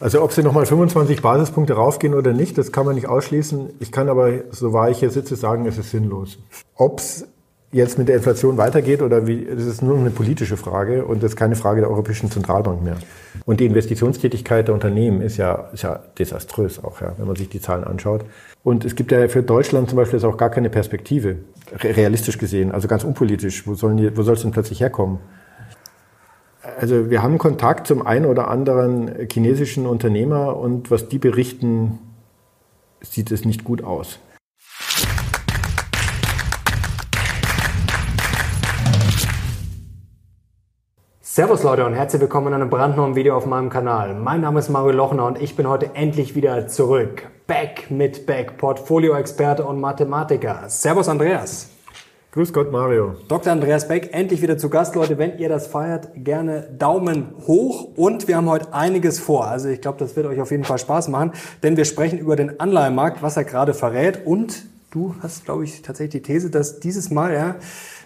Also ob sie nochmal 25 Basispunkte raufgehen oder nicht, das kann man nicht ausschließen. Ich kann aber, so wahr ich hier sitze, sagen, es ist sinnlos. Ob es jetzt mit der Inflation weitergeht oder wie, das ist nur eine politische Frage und das ist keine Frage der Europäischen Zentralbank mehr. Und die Investitionstätigkeit der Unternehmen ist ja, ist ja desaströs auch, ja, wenn man sich die Zahlen anschaut. Und es gibt ja für Deutschland zum Beispiel auch gar keine Perspektive, realistisch gesehen, also ganz unpolitisch. Wo, sollen die, wo soll es denn plötzlich herkommen? Also wir haben Kontakt zum einen oder anderen chinesischen Unternehmer und was die berichten, sieht es nicht gut aus. Servus Leute und herzlich willkommen in einem brandneuen Video auf meinem Kanal. Mein Name ist Mario Lochner und ich bin heute endlich wieder zurück. Back mit Back, Portfolio-Experte und Mathematiker. Servus Andreas. Grüß Gott, Mario. Dr. Andreas Beck, endlich wieder zu Gast. Leute, wenn ihr das feiert, gerne Daumen hoch. Und wir haben heute einiges vor. Also ich glaube, das wird euch auf jeden Fall Spaß machen, denn wir sprechen über den Anleihenmarkt, was er gerade verrät. Und du hast, glaube ich, tatsächlich die These, dass dieses Mal, ja,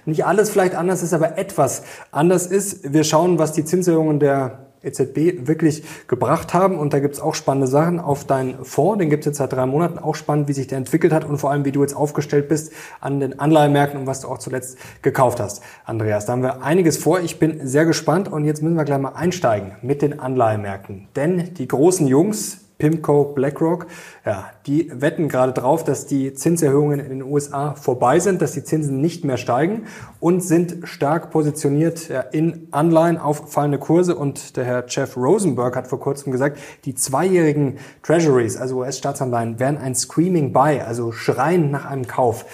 nicht alles vielleicht anders ist, aber etwas anders ist. Wir schauen, was die Zinserhöhungen der EZB wirklich gebracht haben. Und da gibt's auch spannende Sachen auf deinen Fonds. Den gibt's jetzt seit drei Monaten. Auch spannend, wie sich der entwickelt hat und vor allem, wie du jetzt aufgestellt bist an den Anleihemärkten und was du auch zuletzt gekauft hast. Andreas, da haben wir einiges vor. Ich bin sehr gespannt und jetzt müssen wir gleich mal einsteigen mit den Anleihemärkten. Denn die großen Jungs, PIMCO, BlackRock, ja, die wetten gerade drauf, dass die Zinserhöhungen in den USA vorbei sind, dass die Zinsen nicht mehr steigen und sind stark positioniert in Anleihen auf fallende Kurse. Und der Herr Jeff Rosenberg hat vor kurzem gesagt, die zweijährigen Treasuries, also US-Staatsanleihen, wären ein Screaming Buy, also schreien nach einem Kauf.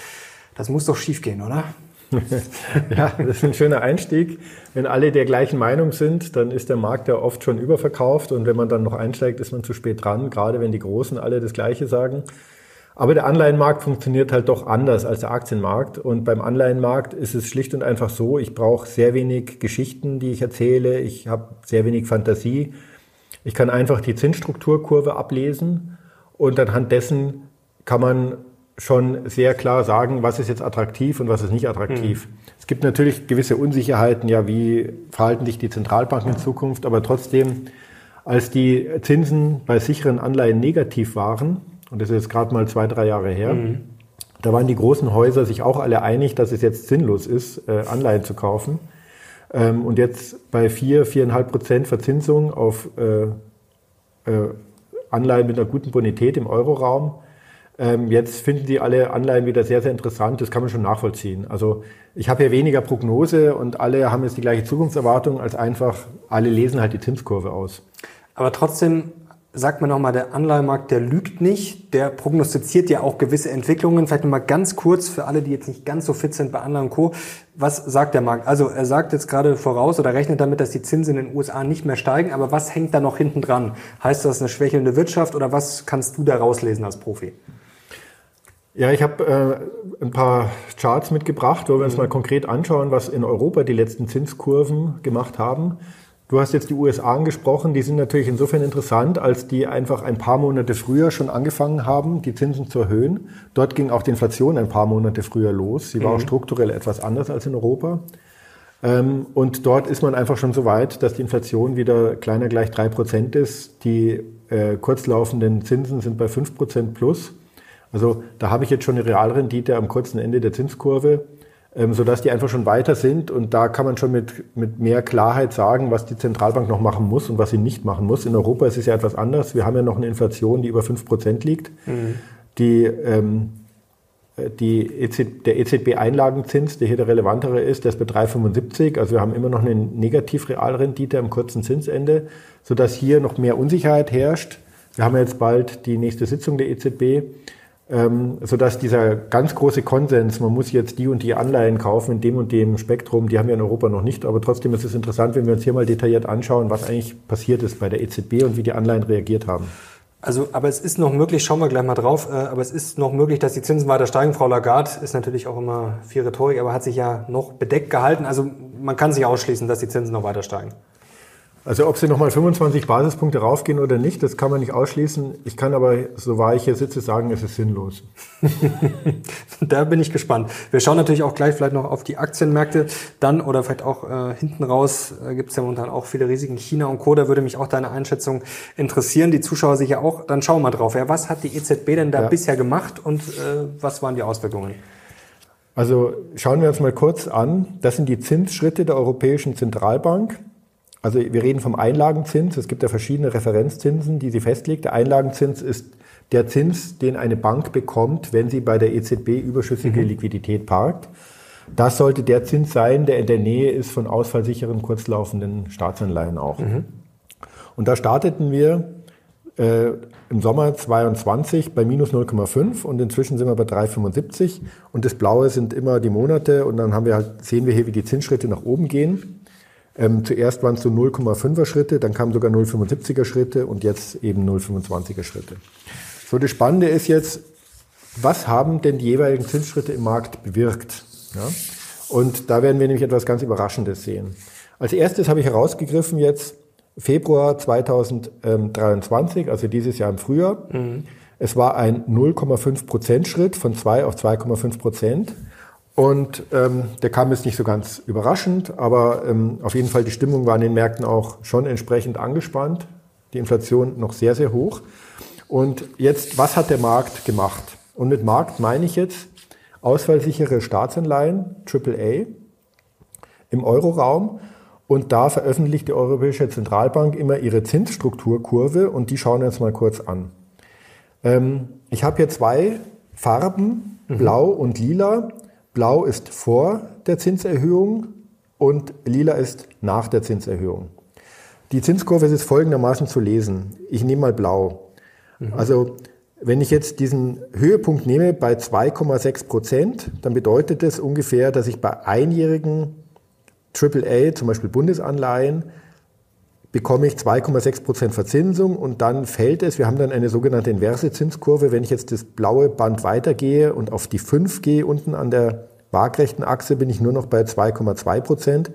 Das muss doch schiefgehen, oder? ja, das ist ein schöner Einstieg. Wenn alle der gleichen Meinung sind, dann ist der Markt ja oft schon überverkauft und wenn man dann noch einsteigt, ist man zu spät dran, gerade wenn die Großen alle das Gleiche sagen. Aber der Anleihenmarkt funktioniert halt doch anders als der Aktienmarkt. Und beim Anleihenmarkt ist es schlicht und einfach so, ich brauche sehr wenig Geschichten, die ich erzähle. Ich habe sehr wenig Fantasie. Ich kann einfach die Zinsstrukturkurve ablesen und anhand dessen kann man schon sehr klar sagen, was ist jetzt attraktiv und was ist nicht attraktiv. Mhm. Es gibt natürlich gewisse Unsicherheiten, ja, wie verhalten sich die Zentralbanken in Zukunft, aber trotzdem, als die Zinsen bei sicheren Anleihen negativ waren, und das ist jetzt gerade mal zwei, drei Jahre her, mhm. da waren die großen Häuser sich auch alle einig, dass es jetzt sinnlos ist, äh, Anleihen zu kaufen. Ähm, und jetzt bei vier, viereinhalb Prozent Verzinsung auf äh, äh, Anleihen mit einer guten Bonität im Euroraum, ähm, jetzt finden die alle Anleihen wieder sehr, sehr interessant. Das kann man schon nachvollziehen. Also ich habe hier weniger Prognose und alle haben jetzt die gleiche Zukunftserwartung als einfach, alle lesen halt die Zinskurve aus. Aber trotzdem sagt man nochmal, der Anleihemarkt, der lügt nicht, der prognostiziert ja auch gewisse Entwicklungen. Vielleicht nochmal ganz kurz für alle, die jetzt nicht ganz so fit sind bei Anleihen und Co. Was sagt der Markt? Also er sagt jetzt gerade voraus oder rechnet damit, dass die Zinsen in den USA nicht mehr steigen, aber was hängt da noch hinten dran? Heißt das eine schwächelnde Wirtschaft oder was kannst du da rauslesen als Profi? Ja, ich habe äh, ein paar Charts mitgebracht, wo wir uns mhm. mal konkret anschauen, was in Europa die letzten Zinskurven gemacht haben. Du hast jetzt die USA angesprochen, die sind natürlich insofern interessant, als die einfach ein paar Monate früher schon angefangen haben, die Zinsen zu erhöhen. Dort ging auch die Inflation ein paar Monate früher los. Sie war mhm. auch strukturell etwas anders als in Europa. Ähm, und dort ist man einfach schon so weit, dass die Inflation wieder kleiner gleich drei Prozent ist. Die äh, kurzlaufenden Zinsen sind bei fünf Prozent plus. Also da habe ich jetzt schon eine Realrendite am kurzen Ende der Zinskurve, ähm, sodass die einfach schon weiter sind. Und da kann man schon mit, mit mehr Klarheit sagen, was die Zentralbank noch machen muss und was sie nicht machen muss. In Europa ist es ja etwas anders. Wir haben ja noch eine Inflation, die über fünf Prozent liegt. Mhm. Die, ähm, die EZ, der EZB-Einlagenzins, der hier der relevantere ist, der ist bei 3,75. Also wir haben immer noch eine Negativrealrendite am kurzen Zinsende, sodass hier noch mehr Unsicherheit herrscht. Wir haben jetzt bald die nächste Sitzung der EZB ähm, sodass dieser ganz große Konsens, man muss jetzt die und die Anleihen kaufen in dem und dem Spektrum, die haben wir in Europa noch nicht, aber trotzdem ist es interessant, wenn wir uns hier mal detailliert anschauen, was eigentlich passiert ist bei der EZB und wie die Anleihen reagiert haben. Also, aber es ist noch möglich, schauen wir gleich mal drauf, äh, aber es ist noch möglich, dass die Zinsen weiter steigen. Frau Lagarde ist natürlich auch immer viel Rhetorik, aber hat sich ja noch bedeckt gehalten. Also man kann sich ausschließen, dass die Zinsen noch weiter steigen. Also ob sie nochmal 25 Basispunkte raufgehen oder nicht, das kann man nicht ausschließen. Ich kann aber, so wahr ich hier sitze, sagen, es ist sinnlos. da bin ich gespannt. Wir schauen natürlich auch gleich vielleicht noch auf die Aktienmärkte. Dann oder vielleicht auch äh, hinten raus äh, gibt es ja momentan auch viele Risiken. China und Co. Da würde mich auch deine Einschätzung interessieren. Die Zuschauer sich ja auch. Dann schauen wir mal drauf. Ja, was hat die EZB denn da ja. bisher gemacht und äh, was waren die Auswirkungen? Also schauen wir uns mal kurz an. Das sind die Zinsschritte der Europäischen Zentralbank. Also wir reden vom Einlagenzins. Es gibt ja verschiedene Referenzzinsen, die sie festlegt. Der Einlagenzins ist der Zins, den eine Bank bekommt, wenn sie bei der EZB überschüssige mhm. Liquidität parkt. Das sollte der Zins sein, der in der Nähe ist von ausfallsicheren kurzlaufenden Staatsanleihen auch. Mhm. Und da starteten wir äh, im Sommer 22 bei minus 0,5 und inzwischen sind wir bei 3,75 und das Blaue sind immer die Monate und dann haben wir halt, sehen wir hier, wie die Zinsschritte nach oben gehen. Ähm, zuerst waren es so 0,5er Schritte, dann kamen sogar 0,75er Schritte und jetzt eben 0,25er Schritte. So, das Spannende ist jetzt, was haben denn die jeweiligen Zinsschritte im Markt bewirkt? Ja? Und da werden wir nämlich etwas ganz Überraschendes sehen. Als erstes habe ich herausgegriffen jetzt Februar 2023, also dieses Jahr im Frühjahr. Mhm. Es war ein 0,5 Prozent Schritt von 2 auf 2,5 Prozent. Und ähm, der kam jetzt nicht so ganz überraschend, aber ähm, auf jeden Fall die Stimmung war in den Märkten auch schon entsprechend angespannt. Die Inflation noch sehr, sehr hoch. Und jetzt, was hat der Markt gemacht? Und mit Markt meine ich jetzt ausfallsichere Staatsanleihen, AAA, im Euroraum. Und da veröffentlicht die Europäische Zentralbank immer ihre Zinsstrukturkurve und die schauen wir uns mal kurz an. Ähm, ich habe hier zwei Farben, mhm. blau und lila. Blau ist vor der Zinserhöhung und lila ist nach der Zinserhöhung. Die Zinskurve ist folgendermaßen zu lesen. Ich nehme mal blau. Mhm. Also wenn ich jetzt diesen Höhepunkt nehme bei 2,6 Prozent, dann bedeutet das ungefähr, dass ich bei einjährigen AAA, zum Beispiel Bundesanleihen, bekomme ich 2,6 Prozent Verzinsung und dann fällt es. Wir haben dann eine sogenannte inverse Zinskurve. Wenn ich jetzt das blaue Band weitergehe und auf die 5 gehe unten an der waagrechten Achse, bin ich nur noch bei 2,2 Prozent.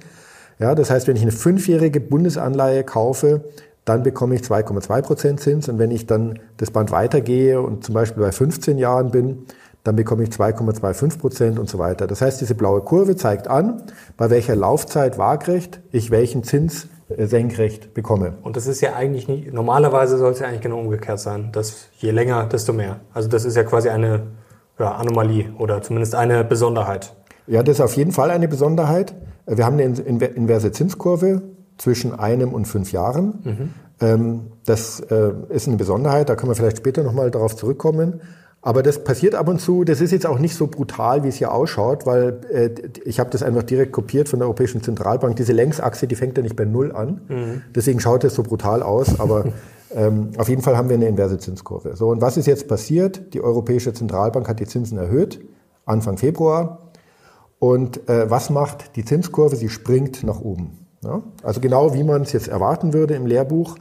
Ja, das heißt, wenn ich eine fünfjährige Bundesanleihe kaufe, dann bekomme ich 2,2 Prozent Zins. Und wenn ich dann das Band weitergehe und zum Beispiel bei 15 Jahren bin, dann bekomme ich 2,25 Prozent und so weiter. Das heißt, diese blaue Kurve zeigt an, bei welcher Laufzeit waagrecht ich welchen Zins senkrecht bekomme. Und das ist ja eigentlich nicht, normalerweise soll es ja eigentlich genau umgekehrt sein, dass je länger, desto mehr. Also das ist ja quasi eine ja, Anomalie oder zumindest eine Besonderheit. Ja, das ist auf jeden Fall eine Besonderheit. Wir haben eine inverse Zinskurve zwischen einem und fünf Jahren. Mhm. Ähm, das äh, ist eine Besonderheit, da können wir vielleicht später nochmal darauf zurückkommen. Aber das passiert ab und zu. Das ist jetzt auch nicht so brutal, wie es hier ausschaut, weil äh, ich habe das einfach direkt kopiert von der Europäischen Zentralbank. Diese Längsachse, die fängt ja nicht bei Null an. Mhm. Deswegen schaut es so brutal aus. Aber ähm, auf jeden Fall haben wir eine inverse Zinskurve. So, und was ist jetzt passiert? Die Europäische Zentralbank hat die Zinsen erhöht, Anfang Februar. Und äh, was macht die Zinskurve? Sie springt nach oben. Ja? Also genau wie man es jetzt erwarten würde im Lehrbuch.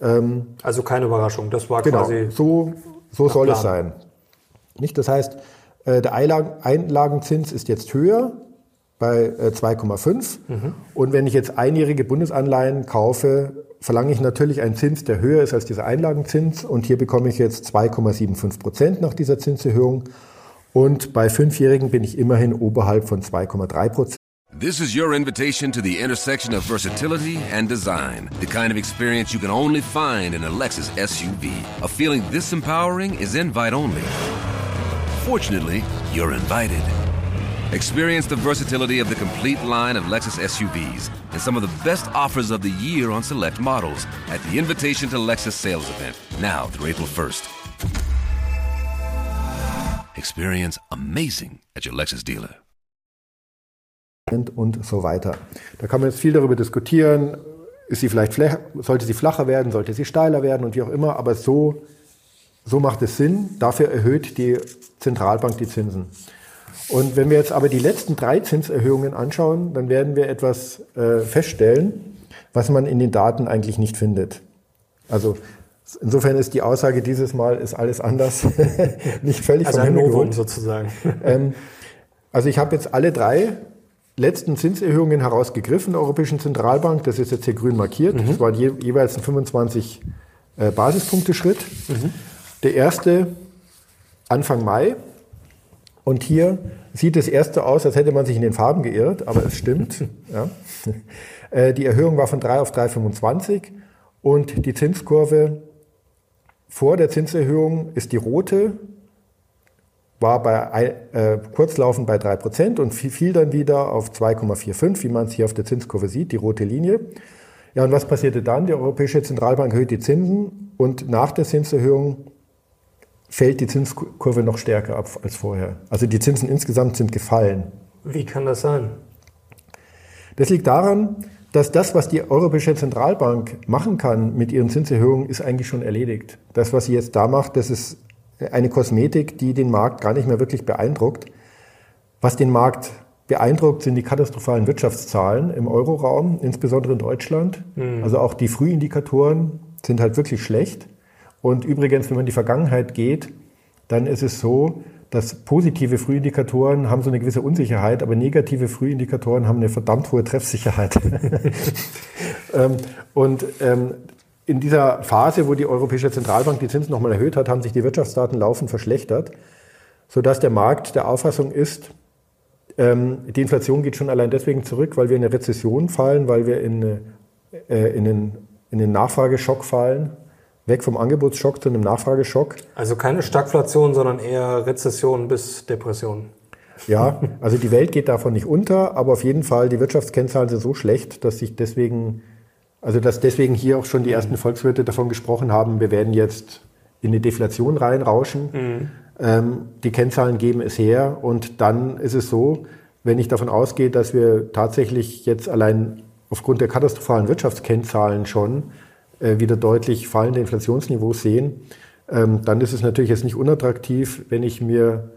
Ähm, also keine Überraschung, das war genau, quasi. So, so soll Plan. es sein. Nicht? Das heißt, äh, der Einlagenzins ist jetzt höher bei 2,5. Äh, mhm. Und wenn ich jetzt einjährige Bundesanleihen kaufe, verlange ich natürlich einen Zins, der höher ist als dieser Einlagenzins. Und hier bekomme ich jetzt 2,75 Prozent nach dieser Zinserhöhung. Und bei Fünfjährigen bin ich immerhin oberhalb von 2,3 Prozent. This is your invitation to the intersection of versatility and design. The kind of experience you can only find in a Lexus SUV. A feeling this empowering is invite only. Fortunately, you're invited. Experience the versatility of the complete line of Lexus SUVs and some of the best offers of the year on select models at the Invitation to Lexus sales event, now through April 1st. Experience amazing at your Lexus dealer. Und so weiter. Da kann man jetzt viel darüber diskutieren. Ist sie vielleicht sollte sie flacher werden, sollte sie steiler werden und wie auch immer, aber so So macht es Sinn. Dafür erhöht die Zentralbank die Zinsen. Und wenn wir jetzt aber die letzten drei Zinserhöhungen anschauen, dann werden wir etwas äh, feststellen, was man in den Daten eigentlich nicht findet. Also insofern ist die Aussage dieses Mal ist alles anders nicht völlig also vom Himmel sozusagen. Ähm, also ich habe jetzt alle drei letzten Zinserhöhungen herausgegriffen der Europäischen Zentralbank. Das ist jetzt hier grün markiert. Mhm. Das war je, jeweils ein 25 äh, Basispunkte-Schritt. Mhm. Der erste Anfang Mai. Und hier sieht es erst so aus, als hätte man sich in den Farben geirrt, aber es stimmt. ja. äh, die Erhöhung war von 3 auf 3,25 und die Zinskurve vor der Zinserhöhung ist die rote, war bei äh, kurzlaufend bei 3% und fiel dann wieder auf 2,45, wie man es hier auf der Zinskurve sieht, die rote Linie. Ja, und was passierte dann? Die Europäische Zentralbank erhöht die Zinsen und nach der Zinserhöhung fällt die Zinskurve noch stärker ab als vorher. Also die Zinsen insgesamt sind gefallen. Wie kann das sein? Das liegt daran, dass das, was die Europäische Zentralbank machen kann mit ihren Zinserhöhungen, ist eigentlich schon erledigt. Das, was sie jetzt da macht, das ist eine Kosmetik, die den Markt gar nicht mehr wirklich beeindruckt. Was den Markt beeindruckt, sind die katastrophalen Wirtschaftszahlen im Euroraum, insbesondere in Deutschland. Mhm. Also auch die Frühindikatoren sind halt wirklich schlecht. Und übrigens, wenn man in die Vergangenheit geht, dann ist es so, dass positive Frühindikatoren haben so eine gewisse Unsicherheit, aber negative Frühindikatoren haben eine verdammt hohe Treffsicherheit. Ähm, und ähm, in dieser Phase, wo die Europäische Zentralbank die Zinsen nochmal erhöht hat, haben sich die Wirtschaftsdaten laufend verschlechtert, sodass der Markt der Auffassung ist, ähm, die Inflation geht schon allein deswegen zurück, weil wir in eine Rezession fallen, weil wir in, äh, in, den, in den Nachfrageschock fallen weg vom Angebotsschock zu einem Nachfrageschock. Also keine Stagflation, sondern eher Rezession bis Depression. Ja, also die Welt geht davon nicht unter, aber auf jeden Fall die Wirtschaftskennzahlen sind so schlecht, dass sich deswegen, also dass deswegen hier auch schon die ersten Volkswirte davon gesprochen haben, wir werden jetzt in eine Deflation reinrauschen. Mhm. Ähm, die Kennzahlen geben es her und dann ist es so, wenn ich davon ausgehe, dass wir tatsächlich jetzt allein aufgrund der katastrophalen Wirtschaftskennzahlen schon wieder deutlich fallende Inflationsniveaus sehen, ähm, dann ist es natürlich jetzt nicht unattraktiv, wenn ich mir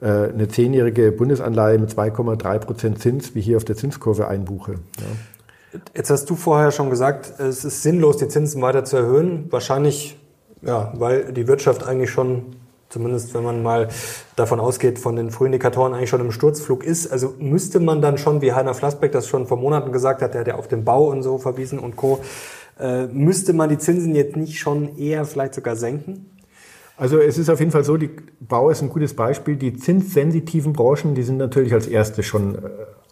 äh, eine zehnjährige Bundesanleihe mit 2,3 Prozent Zins wie hier auf der Zinskurve einbuche. Ja. Jetzt hast du vorher schon gesagt, es ist sinnlos, die Zinsen weiter zu erhöhen. Wahrscheinlich, ja, weil die Wirtschaft eigentlich schon, zumindest wenn man mal davon ausgeht, von den Frühindikatoren eigentlich schon im Sturzflug ist. Also müsste man dann schon, wie Heiner Flassbeck das schon vor Monaten gesagt hat, der hat ja auf den Bau und so verwiesen und Co., äh, müsste man die Zinsen jetzt nicht schon eher vielleicht sogar senken? Also es ist auf jeden Fall so, die Bau ist ein gutes Beispiel. Die zinssensitiven Branchen, die sind natürlich als erste schon äh,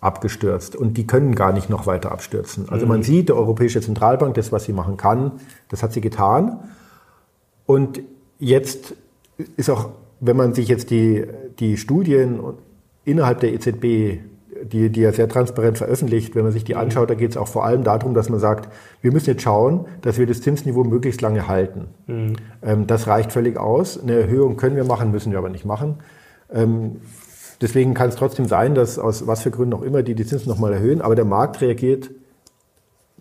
abgestürzt und die können gar nicht noch weiter abstürzen. Also man mhm. sieht, die Europäische Zentralbank, das, was sie machen kann, das hat sie getan. Und jetzt ist auch, wenn man sich jetzt die, die Studien innerhalb der EZB die, die er sehr transparent veröffentlicht. Wenn man sich die mhm. anschaut, da geht es auch vor allem darum, dass man sagt, wir müssen jetzt schauen, dass wir das Zinsniveau möglichst lange halten. Mhm. Ähm, das reicht völlig aus. Eine Erhöhung können wir machen, müssen wir aber nicht machen. Ähm, deswegen kann es trotzdem sein, dass aus was für Gründen auch immer die die Zinsen nochmal erhöhen, aber der Markt reagiert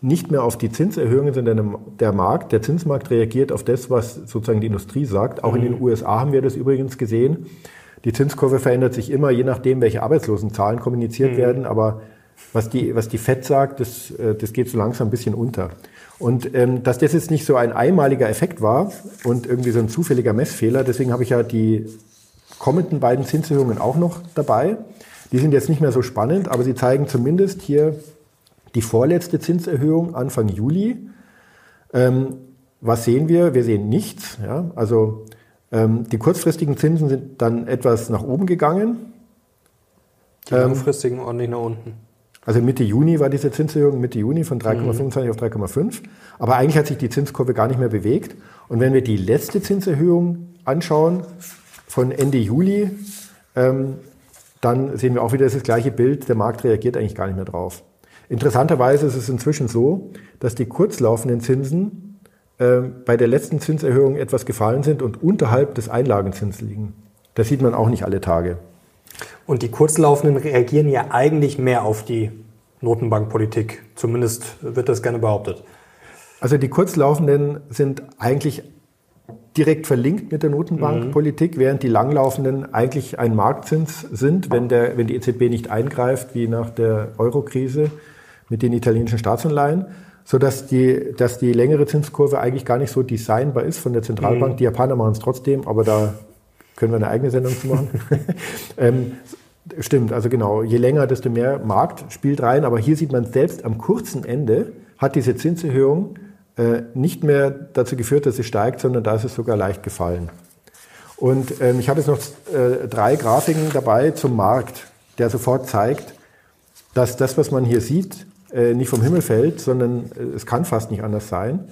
nicht mehr auf die Zinserhöhungen, sondern der Markt, der Zinsmarkt reagiert auf das, was sozusagen die Industrie sagt. Auch mhm. in den USA haben wir das übrigens gesehen. Die Zinskurve verändert sich immer, je nachdem, welche Arbeitslosenzahlen kommuniziert mhm. werden. Aber was die, was die FED sagt, das, äh, das geht so langsam ein bisschen unter. Und ähm, dass das jetzt nicht so ein einmaliger Effekt war und irgendwie so ein zufälliger Messfehler, deswegen habe ich ja die kommenden beiden Zinserhöhungen auch noch dabei. Die sind jetzt nicht mehr so spannend, aber sie zeigen zumindest hier die vorletzte Zinserhöhung Anfang Juli. Ähm, was sehen wir? Wir sehen nichts. Ja? Also die kurzfristigen Zinsen sind dann etwas nach oben gegangen. Die ähm, langfristigen ordentlich nach unten. Also Mitte Juni war diese Zinserhöhung, Mitte Juni von 3,25 mhm. auf 3,5. Aber eigentlich hat sich die Zinskurve gar nicht mehr bewegt. Und wenn wir die letzte Zinserhöhung anschauen, von Ende Juli, ähm, dann sehen wir auch wieder das gleiche Bild. Der Markt reagiert eigentlich gar nicht mehr drauf. Interessanterweise ist es inzwischen so, dass die kurzlaufenden Zinsen ähm, bei der letzten Zinserhöhung etwas gefallen sind und unterhalb des Einlagenzins liegen. Das sieht man auch nicht alle Tage. Und die Kurzlaufenden reagieren ja eigentlich mehr auf die Notenbankpolitik. Zumindest wird das gerne behauptet. Also die Kurzlaufenden sind eigentlich direkt verlinkt mit der Notenbankpolitik, mhm. während die Langlaufenden eigentlich ein Marktzins sind, wenn, der, wenn die EZB nicht eingreift, wie nach der Eurokrise mit den italienischen Staatsanleihen so dass die, dass die längere Zinskurve eigentlich gar nicht so designbar ist von der Zentralbank. Mhm. Die Japaner machen es trotzdem, aber da können wir eine eigene Sendung zu machen. ähm, Stimmt, also genau. Je länger, desto mehr Markt spielt rein. Aber hier sieht man selbst am kurzen Ende hat diese Zinserhöhung äh, nicht mehr dazu geführt, dass sie steigt, sondern da ist es sogar leicht gefallen. Und ähm, ich habe jetzt noch äh, drei Grafiken dabei zum Markt, der sofort zeigt, dass das, was man hier sieht, äh, nicht vom Himmel fällt, sondern äh, es kann fast nicht anders sein.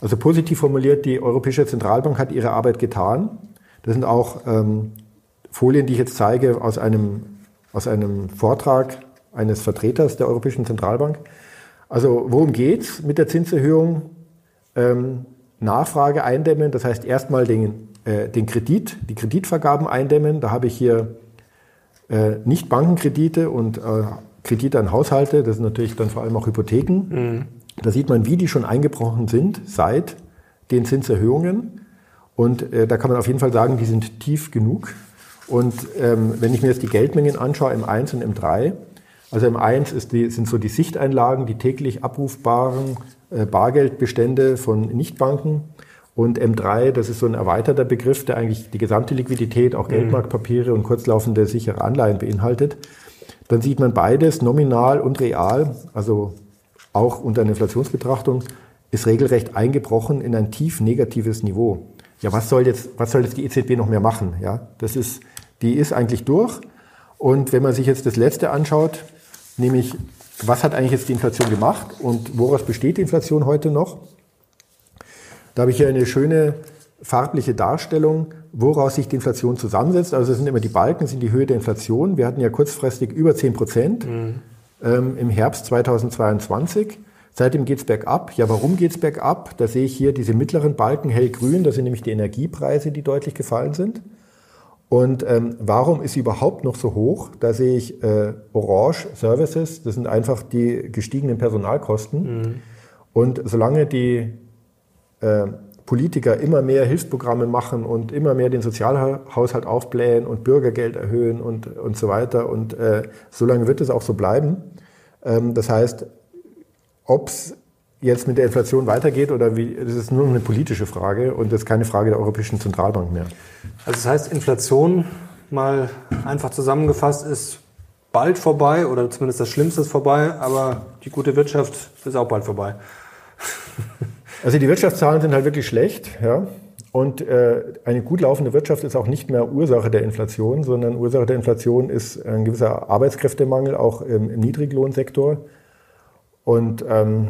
Also positiv formuliert, die Europäische Zentralbank hat ihre Arbeit getan. Das sind auch ähm, Folien, die ich jetzt zeige, aus einem, aus einem Vortrag eines Vertreters der Europäischen Zentralbank. Also worum geht's mit der Zinserhöhung? Ähm, Nachfrage eindämmen, das heißt erstmal den, äh, den Kredit, die Kreditvergaben eindämmen. Da habe ich hier äh, nicht Bankenkredite und äh, Kredite an Haushalte, das sind natürlich dann vor allem auch Hypotheken. Mhm. Da sieht man, wie die schon eingebrochen sind seit den Zinserhöhungen. Und äh, da kann man auf jeden Fall sagen, die sind tief genug. Und ähm, wenn ich mir jetzt die Geldmengen anschaue, M1 und M3, also M1 ist die, sind so die Sichteinlagen, die täglich abrufbaren äh, Bargeldbestände von Nichtbanken. Und M3, das ist so ein erweiterter Begriff, der eigentlich die gesamte Liquidität, auch mhm. Geldmarktpapiere und kurzlaufende sichere Anleihen beinhaltet. Dann sieht man beides, nominal und real, also auch unter einer Inflationsbetrachtung, ist regelrecht eingebrochen in ein tief negatives Niveau. Ja, was soll jetzt, was soll jetzt die EZB noch mehr machen? Ja, das ist, die ist eigentlich durch. Und wenn man sich jetzt das letzte anschaut, nämlich was hat eigentlich jetzt die Inflation gemacht und woraus besteht die Inflation heute noch? Da habe ich hier eine schöne farbliche Darstellung, woraus sich die Inflation zusammensetzt. Also es sind immer die Balken, sind die Höhe der Inflation. Wir hatten ja kurzfristig über 10 Prozent mhm. ähm, im Herbst 2022. Seitdem geht es bergab. Ja, warum geht es bergab? Da sehe ich hier diese mittleren Balken hellgrün. Das sind nämlich die Energiepreise, die deutlich gefallen sind. Und ähm, warum ist sie überhaupt noch so hoch? Da sehe ich äh, Orange Services, das sind einfach die gestiegenen Personalkosten. Mhm. Und solange die äh, Politiker immer mehr Hilfsprogramme machen und immer mehr den Sozialhaushalt aufblähen und Bürgergeld erhöhen und, und so weiter, und äh, solange wird es auch so bleiben. Ähm, das heißt, ob es jetzt mit der Inflation weitergeht oder wie, das ist nur eine politische Frage und das ist keine Frage der Europäischen Zentralbank mehr. Also das heißt, Inflation mal einfach zusammengefasst ist bald vorbei oder zumindest das Schlimmste ist vorbei, aber die gute Wirtschaft ist auch bald vorbei. Also die Wirtschaftszahlen sind halt wirklich schlecht, ja. Und äh, eine gut laufende Wirtschaft ist auch nicht mehr Ursache der Inflation, sondern Ursache der Inflation ist ein gewisser Arbeitskräftemangel, auch im, im Niedriglohnsektor. Und ähm,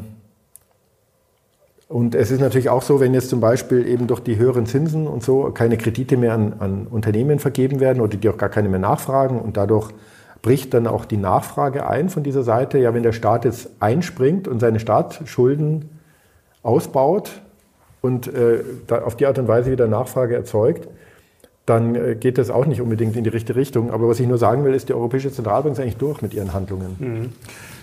und es ist natürlich auch so, wenn jetzt zum Beispiel eben durch die höheren Zinsen und so keine Kredite mehr an, an Unternehmen vergeben werden oder die auch gar keine mehr nachfragen und dadurch bricht dann auch die Nachfrage ein von dieser Seite. Ja, wenn der Staat jetzt einspringt und seine Staatsschulden ausbaut und äh, auf die Art und Weise wieder Nachfrage erzeugt, dann äh, geht das auch nicht unbedingt in die richtige Richtung. Aber was ich nur sagen will, ist, die Europäische Zentralbank ist eigentlich durch mit ihren Handlungen. Mhm.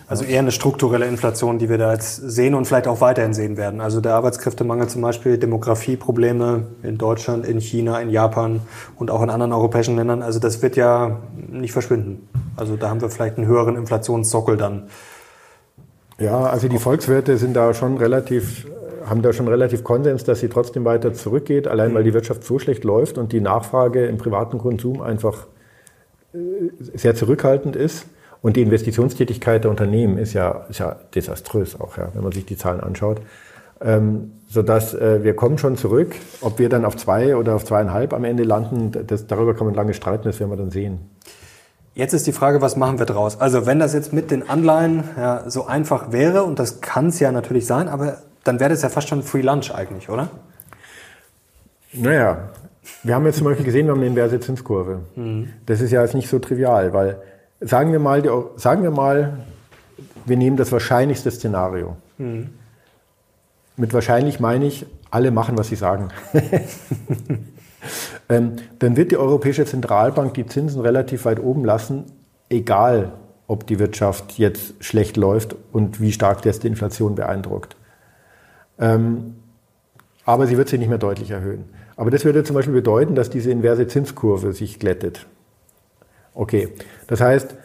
Also eher eine strukturelle Inflation, die wir da jetzt sehen und vielleicht auch weiterhin sehen werden. Also der Arbeitskräftemangel zum Beispiel, Demografieprobleme in Deutschland, in China, in Japan und auch in anderen europäischen Ländern. Also das wird ja nicht verschwinden. Also da haben wir vielleicht einen höheren Inflationssockel dann. Ja, also die Volkswirte sind da schon relativ, haben da schon relativ Konsens, dass sie trotzdem weiter zurückgeht, allein weil die Wirtschaft so schlecht läuft und die Nachfrage im privaten Konsum einfach äh, sehr zurückhaltend ist. Und die Investitionstätigkeit der Unternehmen ist ja, ist ja desaströs auch, ja, wenn man sich die Zahlen anschaut. Ähm, sodass äh, wir kommen schon zurück. Ob wir dann auf zwei oder auf zweieinhalb am Ende landen, das, darüber kann man lange streiten, das werden wir dann sehen. Jetzt ist die Frage, was machen wir draus? Also wenn das jetzt mit den Anleihen ja, so einfach wäre, und das kann es ja natürlich sein, aber dann wäre das ja fast schon Free Lunch eigentlich, oder? Naja, wir haben jetzt zum Beispiel gesehen, wir haben eine inverse Zinskurve. Mhm. Das ist ja jetzt nicht so trivial, weil sagen wir mal, sagen wir mal, wir nehmen das wahrscheinlichste Szenario. Mhm. Mit wahrscheinlich meine ich, alle machen, was sie sagen. ähm, dann wird die Europäische Zentralbank die Zinsen relativ weit oben lassen, egal ob die Wirtschaft jetzt schlecht läuft und wie stark das die Inflation beeindruckt. Ähm, aber sie wird sie nicht mehr deutlich erhöhen. Aber das würde zum Beispiel bedeuten, dass diese inverse Zinskurve sich glättet. Okay, das heißt,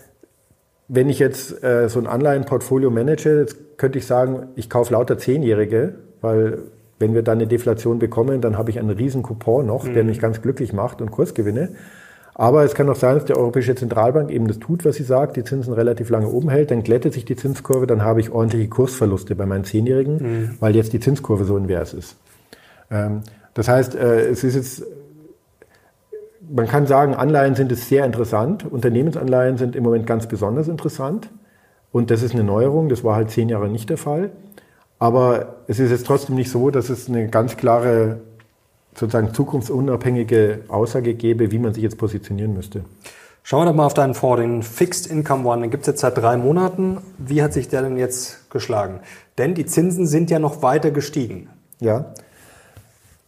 wenn ich jetzt äh, so ein Anleihenportfolio manage, jetzt könnte ich sagen, ich kaufe lauter Zehnjährige, weil wenn wir dann eine Deflation bekommen, dann habe ich einen riesen Coupon noch, mhm. der mich ganz glücklich macht und Kursgewinne. Aber es kann auch sein, dass die Europäische Zentralbank eben das tut, was sie sagt, die Zinsen relativ lange oben hält, dann glättet sich die Zinskurve, dann habe ich ordentliche Kursverluste bei meinen Zehnjährigen, mhm. weil jetzt die Zinskurve so invers ist. Ähm, das heißt, äh, es ist jetzt, man kann sagen, Anleihen sind es sehr interessant, Unternehmensanleihen sind im Moment ganz besonders interessant und das ist eine Neuerung, das war halt zehn Jahre nicht der Fall. Aber es ist jetzt trotzdem nicht so, dass es eine ganz klare sozusagen zukunftsunabhängige Aussage gäbe, wie man sich jetzt positionieren müsste. Schauen wir doch mal auf deinen Fonds, den Fixed Income One. Den gibt es jetzt seit drei Monaten. Wie hat sich der denn jetzt geschlagen? Denn die Zinsen sind ja noch weiter gestiegen. Ja.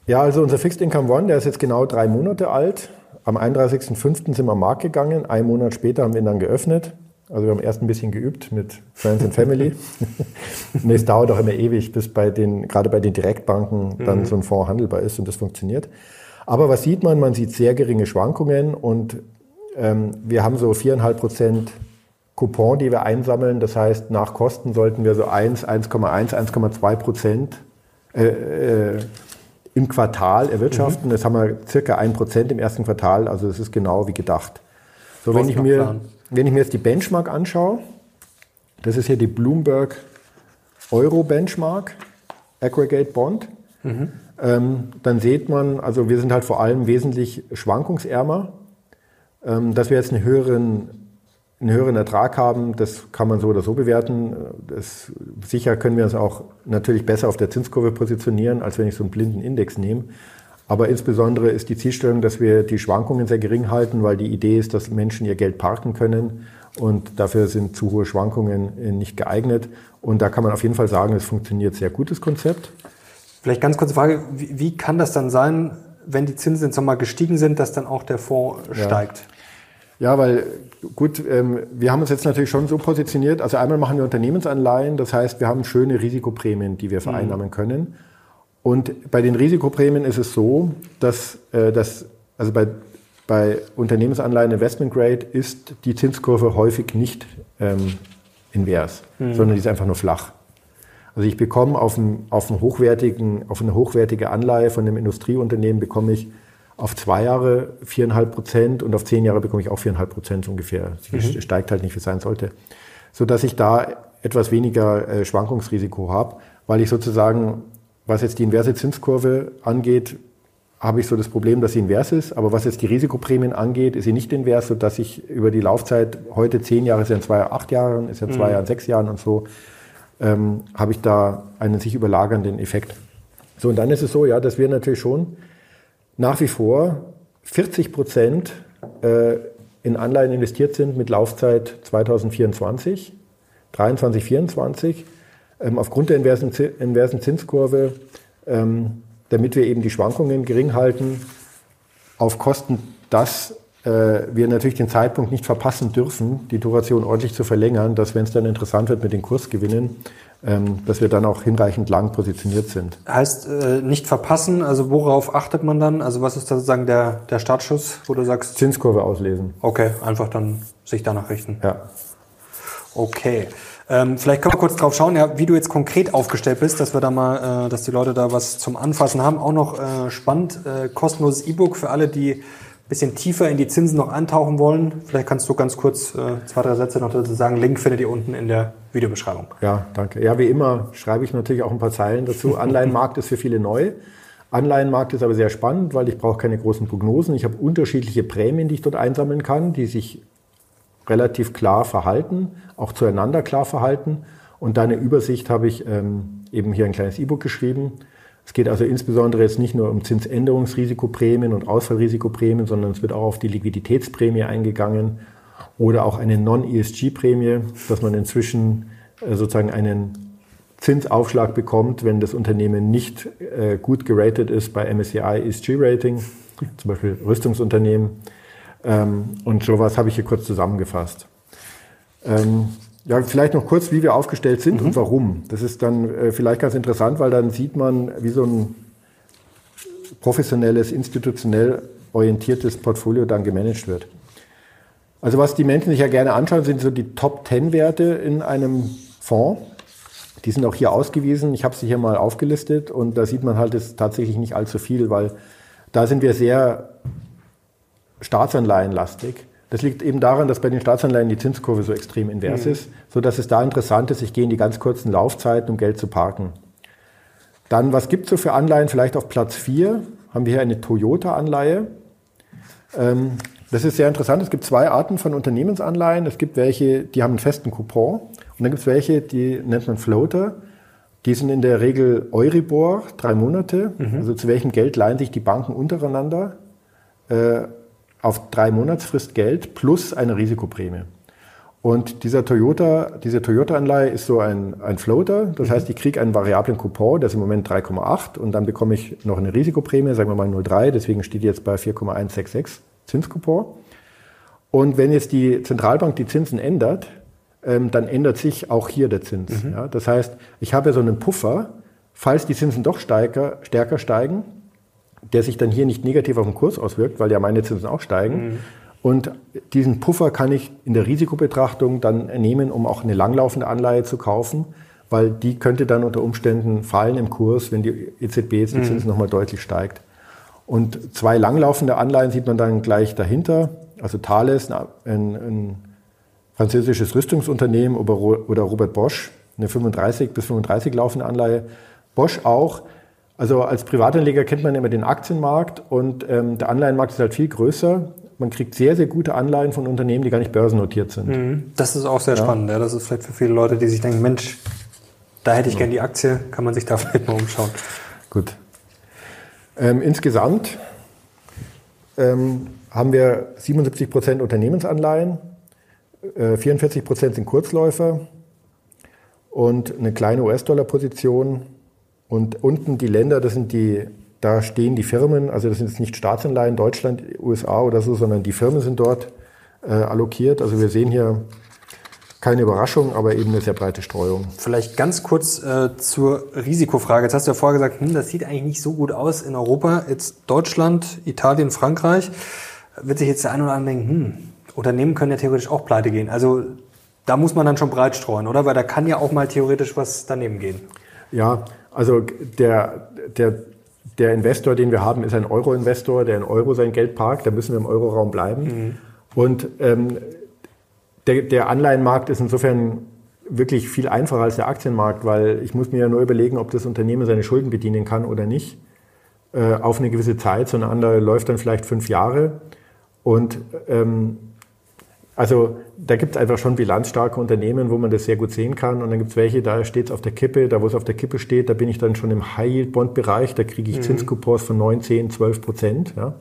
Ja, also unser Fixed Income One, der ist jetzt genau drei Monate alt. Am 31.05. sind wir am Markt gegangen. Einen Monat später haben wir ihn dann geöffnet. Also wir haben erst ein bisschen geübt mit Friends and Family. und es dauert auch immer ewig, bis bei den, gerade bei den Direktbanken dann mhm. so ein Fonds handelbar ist und das funktioniert. Aber was sieht man? Man sieht sehr geringe Schwankungen und ähm, wir haben so viereinhalb Prozent Coupon, die wir einsammeln. Das heißt, nach Kosten sollten wir so 1, 1,1, 1,2 Prozent äh, äh, im Quartal erwirtschaften. Mhm. Das haben wir circa ein Prozent im ersten Quartal. Also das ist genau wie gedacht. So, wenn ich mir wenn ich mir jetzt die Benchmark anschaue, das ist hier die Bloomberg Euro Benchmark, Aggregate Bond, mhm. ähm, dann sieht man, also wir sind halt vor allem wesentlich schwankungsärmer. Ähm, dass wir jetzt einen höheren, einen höheren Ertrag haben, das kann man so oder so bewerten. Das, sicher können wir uns auch natürlich besser auf der Zinskurve positionieren, als wenn ich so einen blinden Index nehme. Aber insbesondere ist die Zielstellung, dass wir die Schwankungen sehr gering halten, weil die Idee ist, dass Menschen ihr Geld parken können. Und dafür sind zu hohe Schwankungen äh, nicht geeignet. Und da kann man auf jeden Fall sagen, es funktioniert sehr gutes Konzept. Vielleicht ganz kurze Frage, wie, wie kann das dann sein, wenn die Zinsen jetzt nochmal gestiegen sind, dass dann auch der Fonds ja. steigt? Ja, weil gut, ähm, wir haben uns jetzt natürlich schon so positioniert. Also einmal machen wir Unternehmensanleihen, das heißt, wir haben schöne Risikoprämien, die wir vereinnahmen mhm. können. Und bei den Risikoprämien ist es so, dass, äh, dass also bei, bei Unternehmensanleihen Investment Grade ist die Zinskurve häufig nicht ähm, invers, mhm. sondern die ist einfach nur flach. Also ich bekomme auf, einen, auf, einen hochwertigen, auf eine hochwertige Anleihe von einem Industrieunternehmen bekomme ich auf zwei Jahre viereinhalb Prozent und auf zehn Jahre bekomme ich auch viereinhalb Prozent ungefähr. Sie mhm. steigt halt nicht, wie es sein sollte. So dass ich da etwas weniger äh, Schwankungsrisiko habe, weil ich sozusagen was jetzt die inverse Zinskurve angeht, habe ich so das Problem, dass sie invers ist. Aber was jetzt die Risikoprämien angeht, ist sie nicht invers, sodass ich über die Laufzeit, heute zehn Jahre, ist ja in zwei Jahren acht Jahren, ist ja in zwei mhm. Jahren sechs Jahren und so, ähm, habe ich da einen sich überlagernden Effekt. So, und dann ist es so, ja, dass wir natürlich schon nach wie vor 40 Prozent äh, in Anleihen investiert sind mit Laufzeit 2024, 23, 24 ähm, aufgrund der inversen, inversen Zinskurve, ähm, damit wir eben die Schwankungen gering halten, auf Kosten, dass äh, wir natürlich den Zeitpunkt nicht verpassen dürfen, die Duration ordentlich zu verlängern, dass wenn es dann interessant wird mit den Kursgewinnen, ähm, dass wir dann auch hinreichend lang positioniert sind. Heißt äh, nicht verpassen, also worauf achtet man dann? Also was ist da sozusagen der, der Startschuss, wo du sagst? Zinskurve auslesen. Okay, einfach dann sich danach richten. Ja. Okay. Ähm, vielleicht können wir kurz drauf schauen, ja, wie du jetzt konkret aufgestellt bist, dass wir da mal, äh, dass die Leute da was zum Anfassen haben. Auch noch äh, spannend, äh, kostenloses E-Book für alle, die ein bisschen tiefer in die Zinsen noch eintauchen wollen. Vielleicht kannst du ganz kurz äh, zwei, drei Sätze noch dazu sagen. Link findet ihr unten in der Videobeschreibung. Ja, danke. Ja, wie immer schreibe ich natürlich auch ein paar Zeilen dazu. Anleihenmarkt ist für viele neu. Anleihenmarkt ist aber sehr spannend, weil ich brauche keine großen Prognosen. Ich habe unterschiedliche Prämien, die ich dort einsammeln kann, die sich relativ klar verhalten, auch zueinander klar verhalten. Und da eine Übersicht habe ich ähm, eben hier ein kleines E-Book geschrieben. Es geht also insbesondere jetzt nicht nur um Zinsänderungsrisikoprämien und Ausfallrisikoprämien, sondern es wird auch auf die Liquiditätsprämie eingegangen oder auch eine Non-ESG-Prämie, dass man inzwischen äh, sozusagen einen Zinsaufschlag bekommt, wenn das Unternehmen nicht äh, gut geratet ist bei MSCI ESG Rating, zum Beispiel Rüstungsunternehmen. Ähm, und sowas habe ich hier kurz zusammengefasst. Ähm, ja, vielleicht noch kurz, wie wir aufgestellt sind mhm. und warum. Das ist dann äh, vielleicht ganz interessant, weil dann sieht man, wie so ein professionelles, institutionell orientiertes Portfolio dann gemanagt wird. Also was die Menschen sich ja gerne anschauen, sind so die Top-10-Werte in einem Fonds. Die sind auch hier ausgewiesen. Ich habe sie hier mal aufgelistet und da sieht man halt, es tatsächlich nicht allzu viel, weil da sind wir sehr Staatsanleihenlastig. Das liegt eben daran, dass bei den Staatsanleihen die Zinskurve so extrem invers mhm. ist, sodass es da interessant ist, ich gehe in die ganz kurzen Laufzeiten, um Geld zu parken. Dann, was gibt es so für Anleihen? Vielleicht auf Platz 4 haben wir hier eine Toyota-Anleihe. Ähm, das ist sehr interessant. Es gibt zwei Arten von Unternehmensanleihen. Es gibt welche, die haben einen festen Coupon. Und dann gibt es welche, die nennt man Floater. Die sind in der Regel Euribor, drei Monate. Mhm. Also zu welchem Geld leihen sich die Banken untereinander äh, auf drei Monatsfrist Geld plus eine Risikoprämie. Und dieser Toyota, diese Toyota-Anleihe ist so ein, ein Floater. Das mhm. heißt, ich kriege einen variablen Coupon, der ist im Moment 3,8 und dann bekomme ich noch eine Risikoprämie, sagen wir mal 0,3. Deswegen steht jetzt bei 4,166 Zinscoupon. Und wenn jetzt die Zentralbank die Zinsen ändert, ähm, dann ändert sich auch hier der Zins. Mhm. Ja, das heißt, ich habe ja so einen Puffer, falls die Zinsen doch steiger, stärker steigen, der sich dann hier nicht negativ auf den Kurs auswirkt, weil ja meine Zinsen auch steigen. Mhm. Und diesen Puffer kann ich in der Risikobetrachtung dann nehmen, um auch eine langlaufende Anleihe zu kaufen, weil die könnte dann unter Umständen fallen im Kurs, wenn die EZB jetzt die mhm. Zinsen nochmal deutlich steigt. Und zwei langlaufende Anleihen sieht man dann gleich dahinter. Also Thales, ein, ein französisches Rüstungsunternehmen oder Robert Bosch, eine 35 bis 35 laufende Anleihe. Bosch auch. Also als Privatanleger kennt man immer den Aktienmarkt und ähm, der Anleihenmarkt ist halt viel größer. Man kriegt sehr, sehr gute Anleihen von Unternehmen, die gar nicht börsennotiert sind. Mhm. Das ist auch sehr ja. spannend. Ja. Das ist vielleicht für viele Leute, die sich denken, Mensch, da hätte ich ja. gerne die Aktie, kann man sich da vielleicht mal umschauen. Gut. Ähm, insgesamt ähm, haben wir 77 Prozent Unternehmensanleihen, 44 äh, Prozent sind Kurzläufer und eine kleine US-Dollar-Position. Und unten die Länder, das sind die, da stehen die Firmen, also das sind jetzt nicht Staatsanleihen Deutschland, USA oder so, sondern die Firmen sind dort äh, allokiert. Also wir sehen hier keine Überraschung, aber eben eine sehr breite Streuung. Vielleicht ganz kurz äh, zur Risikofrage. Jetzt hast du ja vorher gesagt, hm, das sieht eigentlich nicht so gut aus in Europa. Jetzt Deutschland, Italien, Frankreich. Wird sich jetzt der eine oder andere denken, hm, Unternehmen können ja theoretisch auch pleite gehen. Also da muss man dann schon breit streuen, oder? Weil da kann ja auch mal theoretisch was daneben gehen. Ja, also der, der, der Investor, den wir haben, ist ein Euro-Investor, der in Euro sein Geld parkt. Da müssen wir im Euroraum bleiben. Mhm. Und ähm, der, der Anleihenmarkt ist insofern wirklich viel einfacher als der Aktienmarkt, weil ich muss mir ja nur überlegen, ob das Unternehmen seine Schulden bedienen kann oder nicht äh, auf eine gewisse Zeit. So eine andere läuft dann vielleicht fünf Jahre. Und ähm, also da gibt es einfach schon bilanzstarke Unternehmen, wo man das sehr gut sehen kann. Und dann gibt es welche, da steht es auf der Kippe, da wo es auf der Kippe steht, da bin ich dann schon im High-Yield-Bond-Bereich, da kriege ich mhm. Zinscoupons von 9, 10, 12 Prozent. Ja.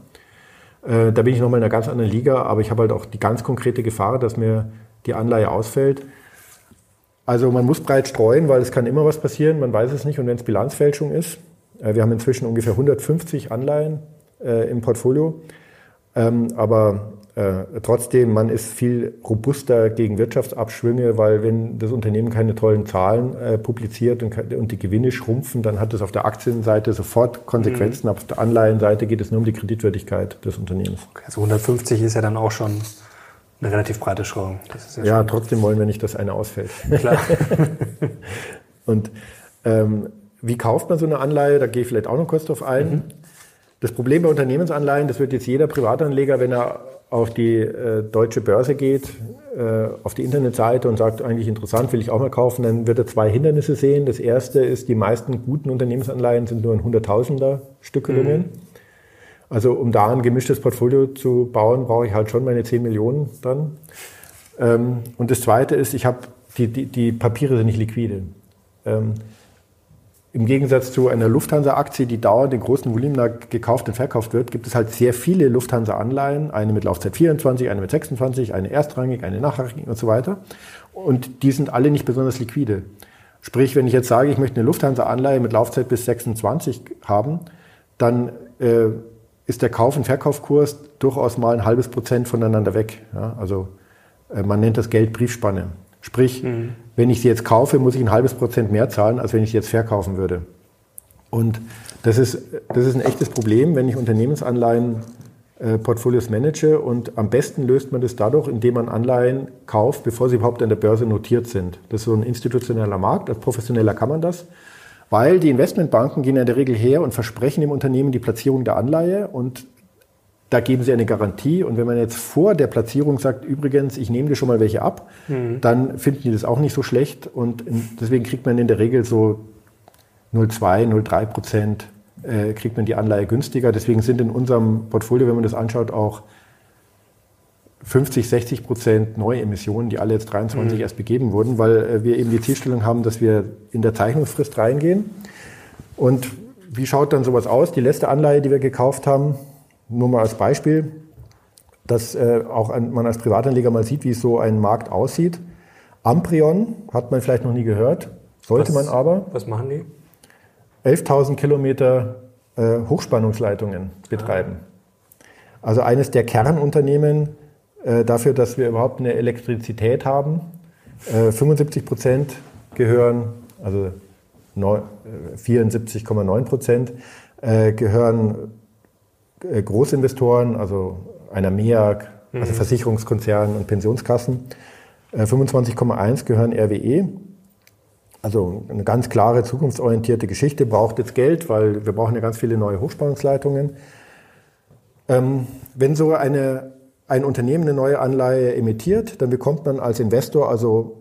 Äh, da bin ich nochmal in einer ganz anderen Liga, aber ich habe halt auch die ganz konkrete Gefahr, dass mir die Anleihe ausfällt. Also man muss breit streuen, weil es kann immer was passieren, man weiß es nicht. Und wenn es Bilanzfälschung ist, äh, wir haben inzwischen ungefähr 150 Anleihen äh, im Portfolio, ähm, aber äh, trotzdem, man ist viel robuster gegen Wirtschaftsabschwünge, weil wenn das Unternehmen keine tollen Zahlen äh, publiziert und, und, die Gewinne schrumpfen, dann hat das auf der Aktienseite sofort Konsequenzen. Mhm. Auf der Anleihenseite geht es nur um die Kreditwürdigkeit des Unternehmens. Okay, also 150 ist ja dann auch schon eine relativ breite Streuung. Ja, ja trotzdem wollen wir nicht, dass eine ausfällt. Klar. und ähm, wie kauft man so eine Anleihe? Da gehe ich vielleicht auch noch kurz drauf ein. Mhm. Das Problem bei Unternehmensanleihen, das wird jetzt jeder Privatanleger, wenn er auf die äh, deutsche Börse geht, äh, auf die Internetseite und sagt, eigentlich interessant, will ich auch mal kaufen, dann wird er zwei Hindernisse sehen. Das erste ist, die meisten guten Unternehmensanleihen sind nur in Hunderttausender Stückelungen. Mhm. Also um da ein gemischtes Portfolio zu bauen, brauche ich halt schon meine 10 Millionen dann. Ähm, und das zweite ist, ich habe die, die, die Papiere sind nicht liquide. Ähm, im Gegensatz zu einer Lufthansa-Aktie, die dauernd in großen Volumen gekauft und verkauft wird, gibt es halt sehr viele Lufthansa-Anleihen, eine mit Laufzeit 24, eine mit 26, eine erstrangig, eine nachrangig und so weiter. Und die sind alle nicht besonders liquide. Sprich, wenn ich jetzt sage, ich möchte eine Lufthansa-Anleihe mit Laufzeit bis 26 haben, dann äh, ist der Kauf- und Verkaufskurs durchaus mal ein halbes Prozent voneinander weg. Ja, also äh, man nennt das Geld Briefspanne. Sprich, mhm. Wenn ich sie jetzt kaufe, muss ich ein halbes Prozent mehr zahlen, als wenn ich sie jetzt verkaufen würde. Und das ist, das ist ein echtes Problem, wenn ich Unternehmensanleihen äh, Portfolios manage. Und am besten löst man das dadurch, indem man Anleihen kauft, bevor sie überhaupt an der Börse notiert sind. Das ist so ein institutioneller Markt. Als Professioneller kann man das. Weil die Investmentbanken gehen in der Regel her und versprechen dem Unternehmen die Platzierung der Anleihe und da geben sie eine Garantie. Und wenn man jetzt vor der Platzierung sagt, übrigens, ich nehme dir schon mal welche ab, mhm. dann finden die das auch nicht so schlecht. Und deswegen kriegt man in der Regel so 0,2, 0,3 Prozent äh, kriegt man die Anleihe günstiger. Deswegen sind in unserem Portfolio, wenn man das anschaut, auch 50, 60 Prozent neue Emissionen, die alle jetzt 23 mhm. erst begeben wurden, weil äh, wir eben die Zielstellung haben, dass wir in der Zeichnungsfrist reingehen. Und wie schaut dann sowas aus? Die letzte Anleihe, die wir gekauft haben, nur mal als Beispiel, dass äh, auch ein, man als Privatanleger mal sieht, wie so ein Markt aussieht. Amprion hat man vielleicht noch nie gehört, sollte was, man aber. Was machen die? 11.000 Kilometer äh, Hochspannungsleitungen betreiben. Ah. Also eines der Kernunternehmen äh, dafür, dass wir überhaupt eine Elektrizität haben. Äh, 75 Prozent gehören, also 74,9 äh, Prozent äh, gehören äh, Großinvestoren, also einer MEAG, also mhm. Versicherungskonzernen und Pensionskassen. 25,1 gehören RWE. Also eine ganz klare, zukunftsorientierte Geschichte, braucht jetzt Geld, weil wir brauchen ja ganz viele neue Hochspannungsleitungen. Ähm, wenn so eine ein Unternehmen eine neue Anleihe emittiert, dann bekommt man als Investor also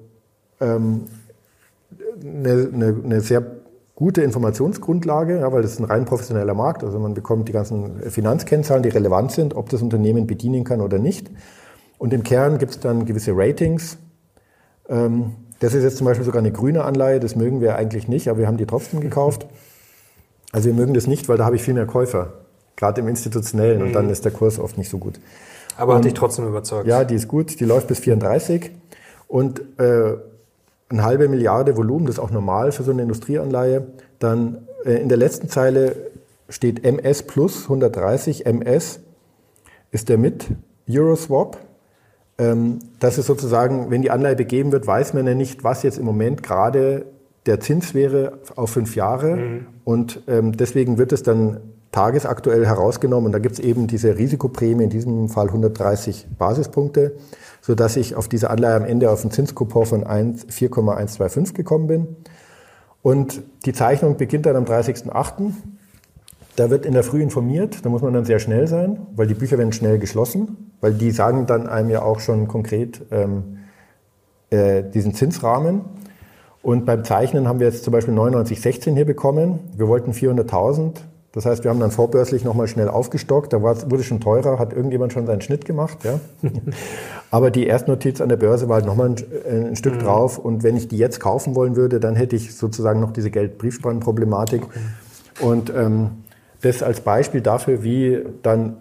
ähm, eine, eine, eine, sehr gute Informationsgrundlage, ja, weil das ist ein rein professioneller Markt. Also man bekommt die ganzen Finanzkennzahlen, die relevant sind, ob das Unternehmen bedienen kann oder nicht. Und im Kern gibt es dann gewisse Ratings. Ähm, das ist jetzt zum Beispiel sogar eine grüne Anleihe, das mögen wir eigentlich nicht, aber wir haben die trotzdem gekauft. Also wir mögen das nicht, weil da habe ich viel mehr Käufer, gerade im institutionellen, und dann ist der Kurs oft nicht so gut. Aber hat dich trotzdem überzeugt. Ja, die ist gut. Die läuft bis 34 und äh, eine halbe Milliarde Volumen, das ist auch normal für so eine Industrieanleihe. Dann äh, in der letzten Zeile steht MS plus 130. MS ist der mit Euroswap. Ähm, das ist sozusagen, wenn die Anleihe begeben wird, weiß man ja nicht, was jetzt im Moment gerade der Zins wäre auf fünf Jahre. Mhm. Und ähm, deswegen wird es dann tagesaktuell herausgenommen. Und da gibt es eben diese Risikoprämie, in diesem Fall 130 Basispunkte, sodass ich auf diese Anleihe am Ende auf einen Zinskupon von 4,125 gekommen bin. Und die Zeichnung beginnt dann am 30.08. Da wird in der Früh informiert, da muss man dann sehr schnell sein, weil die Bücher werden schnell geschlossen, weil die sagen dann einem ja auch schon konkret ähm, äh, diesen Zinsrahmen. Und beim Zeichnen haben wir jetzt zum Beispiel 99,16 hier bekommen. Wir wollten 400.000, das heißt, wir haben dann vorbörslich nochmal schnell aufgestockt. Da wurde schon teurer, hat irgendjemand schon seinen Schnitt gemacht. Ja? Aber die Erstnotiz an der Börse war halt nochmal ein, ein Stück mhm. drauf. Und wenn ich die jetzt kaufen wollen würde, dann hätte ich sozusagen noch diese Geldbriefspannenproblematik. Okay. Und ähm, das als Beispiel dafür, wie dann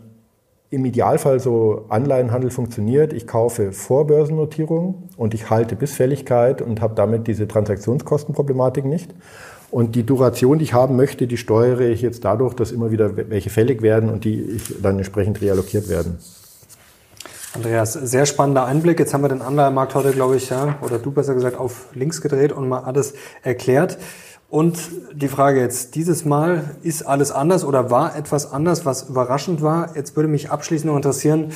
im Idealfall so Anleihenhandel funktioniert. Ich kaufe vor Börsennotierung und ich halte bis Fälligkeit und habe damit diese Transaktionskostenproblematik nicht. Und die Duration, die ich haben möchte, die steuere ich jetzt dadurch, dass immer wieder welche fällig werden und die dann entsprechend reallokiert werden. Andreas, sehr spannender Einblick. Jetzt haben wir den Anleihemarkt heute, glaube ich, ja, oder du besser gesagt, auf links gedreht und mal alles erklärt. Und die Frage jetzt, dieses Mal ist alles anders oder war etwas anders, was überraschend war? Jetzt würde mich abschließend noch interessieren,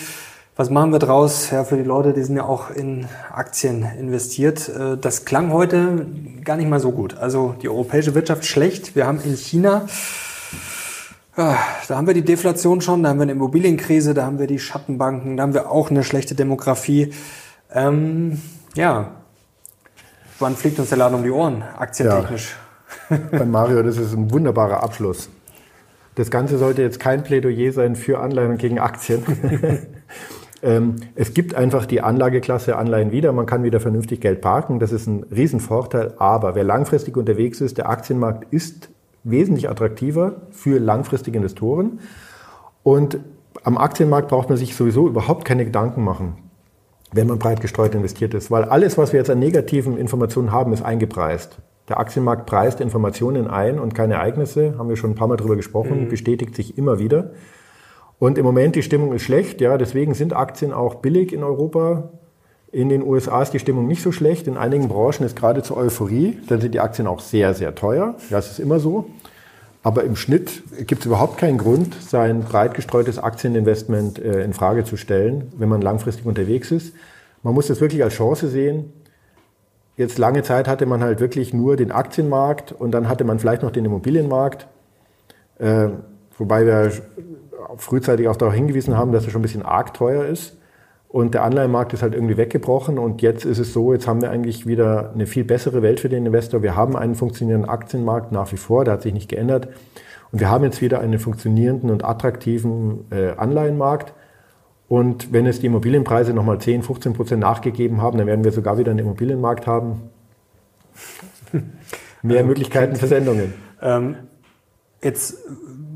was machen wir draus? Ja, für die Leute, die sind ja auch in Aktien investiert. Äh, das klang heute gar nicht mal so gut. Also die europäische Wirtschaft schlecht. Wir haben in China, ja, da haben wir die Deflation schon, da haben wir eine Immobilienkrise, da haben wir die Schattenbanken, da haben wir auch eine schlechte Demografie. Ähm, ja, wann fliegt uns der Laden um die Ohren, aktientechnisch? Ja. Bei Mario, das ist ein wunderbarer Abschluss. Das Ganze sollte jetzt kein Plädoyer sein für Anleihen gegen Aktien. Ähm, es gibt einfach die Anlageklasse Anleihen wieder. Man kann wieder vernünftig Geld parken. Das ist ein Riesenvorteil. Aber wer langfristig unterwegs ist, der Aktienmarkt ist wesentlich attraktiver für langfristige Investoren. Und am Aktienmarkt braucht man sich sowieso überhaupt keine Gedanken machen, wenn man breit gestreut investiert ist. Weil alles, was wir jetzt an negativen Informationen haben, ist eingepreist. Der Aktienmarkt preist Informationen ein und keine Ereignisse, haben wir schon ein paar Mal drüber gesprochen, mhm. bestätigt sich immer wieder. Und im Moment die Stimmung ist schlecht, ja, deswegen sind Aktien auch billig in Europa. In den USA ist die Stimmung nicht so schlecht. In einigen Branchen ist gerade zur Euphorie, dann sind die Aktien auch sehr, sehr teuer. Ja, es ist immer so. Aber im Schnitt gibt es überhaupt keinen Grund, sein breit gestreutes Aktieninvestment äh, in Frage zu stellen, wenn man langfristig unterwegs ist. Man muss das wirklich als Chance sehen. Jetzt lange Zeit hatte man halt wirklich nur den Aktienmarkt und dann hatte man vielleicht noch den Immobilienmarkt. Äh, wobei wir frühzeitig auch darauf hingewiesen haben, dass er schon ein bisschen arg teuer ist. Und der Anleihenmarkt ist halt irgendwie weggebrochen und jetzt ist es so, jetzt haben wir eigentlich wieder eine viel bessere Welt für den Investor. Wir haben einen funktionierenden Aktienmarkt nach wie vor, der hat sich nicht geändert. Und wir haben jetzt wieder einen funktionierenden und attraktiven äh, Anleihenmarkt. Und wenn es die Immobilienpreise nochmal 10, 15 Prozent nachgegeben haben, dann werden wir sogar wieder einen Immobilienmarkt haben. Mehr ähm, Möglichkeiten für Sendungen. Ähm, jetzt